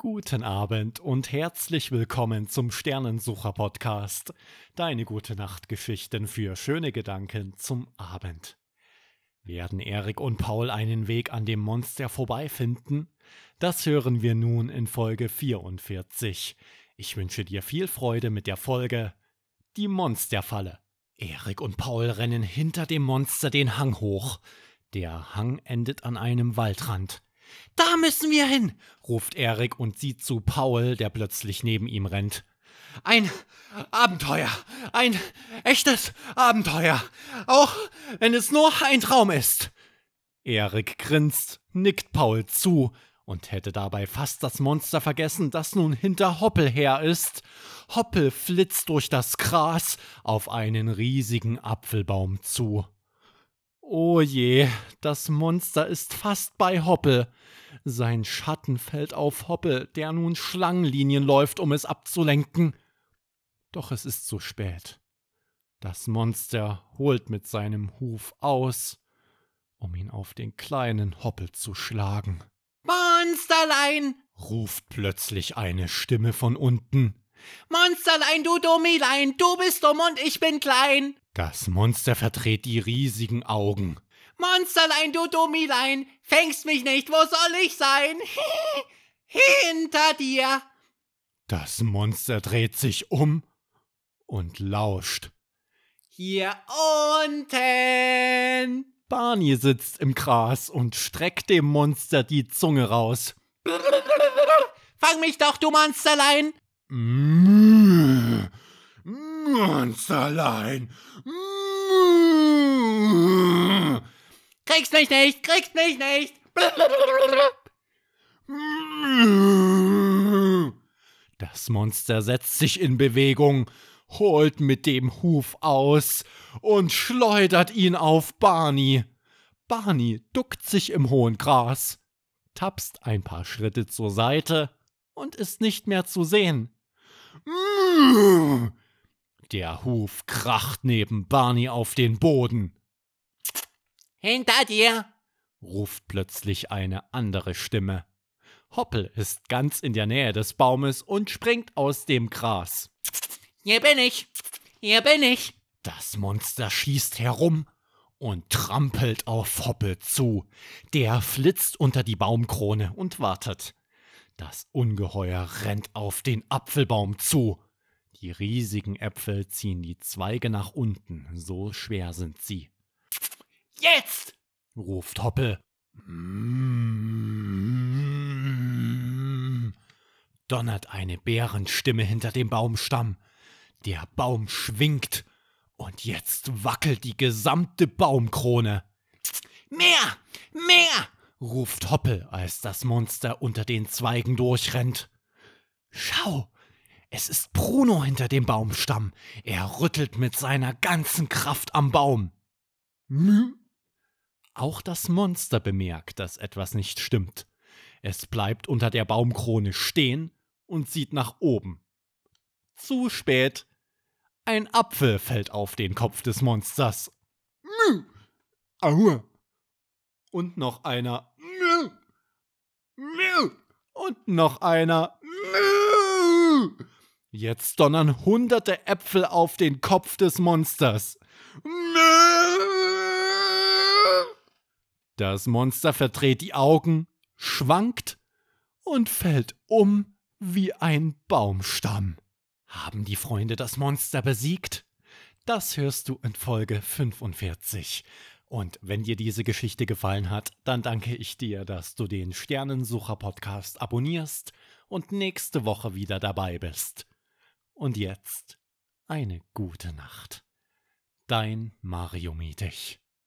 Guten Abend und herzlich willkommen zum Sternensucher Podcast. Deine gute Nachtgeschichten für schöne Gedanken zum Abend. Werden Erik und Paul einen Weg an dem Monster vorbeifinden? Das hören wir nun in Folge 44. Ich wünsche dir viel Freude mit der Folge Die Monsterfalle. Erik und Paul rennen hinter dem Monster den Hang hoch. Der Hang endet an einem Waldrand. Da müssen wir hin, ruft Erik und sieht zu Paul, der plötzlich neben ihm rennt. Ein Abenteuer, ein echtes Abenteuer, auch wenn es nur ein Traum ist. Erik grinst, nickt Paul zu und hätte dabei fast das Monster vergessen, das nun hinter Hoppel her ist. Hoppel flitzt durch das Gras auf einen riesigen Apfelbaum zu. Oh je, das Monster ist fast bei Hoppel. Sein Schatten fällt auf Hoppel, der nun Schlangenlinien läuft, um es abzulenken. Doch es ist zu spät. Das Monster holt mit seinem Huf aus, um ihn auf den kleinen Hoppel zu schlagen. Monsterlein! ruft plötzlich eine Stimme von unten. Monsterlein, du Dummilein, du bist dumm und ich bin klein. Das Monster verdreht die riesigen Augen. Monsterlein, du Dummilein, fängst mich nicht, wo soll ich sein? Hinter dir. Das Monster dreht sich um und lauscht. Hier unten. Barney sitzt im Gras und streckt dem Monster die Zunge raus. Fang mich doch, du Monsterlein. Monsterlein. Kriegst mich nicht, kriegst mich nicht. Das Monster setzt sich in Bewegung, holt mit dem Huf aus und schleudert ihn auf Barney. Barney duckt sich im hohen Gras, tapst ein paar Schritte zur Seite und ist nicht mehr zu sehen. Der Huf kracht neben Barney auf den Boden. Hinter dir, ruft plötzlich eine andere Stimme. Hoppel ist ganz in der Nähe des Baumes und springt aus dem Gras. Hier bin ich, hier bin ich. Das Monster schießt herum und trampelt auf Hoppel zu. Der flitzt unter die Baumkrone und wartet. Das Ungeheuer rennt auf den Apfelbaum zu. Die riesigen Äpfel ziehen die Zweige nach unten, so schwer sind sie. Jetzt! ruft Hoppel. Donnert eine Bärenstimme hinter dem Baumstamm. Der Baum schwingt und jetzt wackelt die gesamte Baumkrone. Mehr! Mehr! ruft Hoppel, als das Monster unter den Zweigen durchrennt. Schau, es ist Bruno hinter dem Baumstamm. Er rüttelt mit seiner ganzen Kraft am Baum. Auch das Monster bemerkt, dass etwas nicht stimmt. Es bleibt unter der Baumkrone stehen und sieht nach oben. Zu spät. Ein Apfel fällt auf den Kopf des Monsters. Mü. Aua. Und noch einer. Und noch einer. Jetzt donnern hunderte Äpfel auf den Kopf des Monsters. Das Monster verdreht die Augen, schwankt und fällt um wie ein Baumstamm. Haben die Freunde das Monster besiegt? Das hörst du in Folge 45. Und wenn dir diese Geschichte gefallen hat, dann danke ich dir, dass du den Sternensucher Podcast abonnierst und nächste Woche wieder dabei bist. Und jetzt eine gute Nacht. Dein Mario Mietich.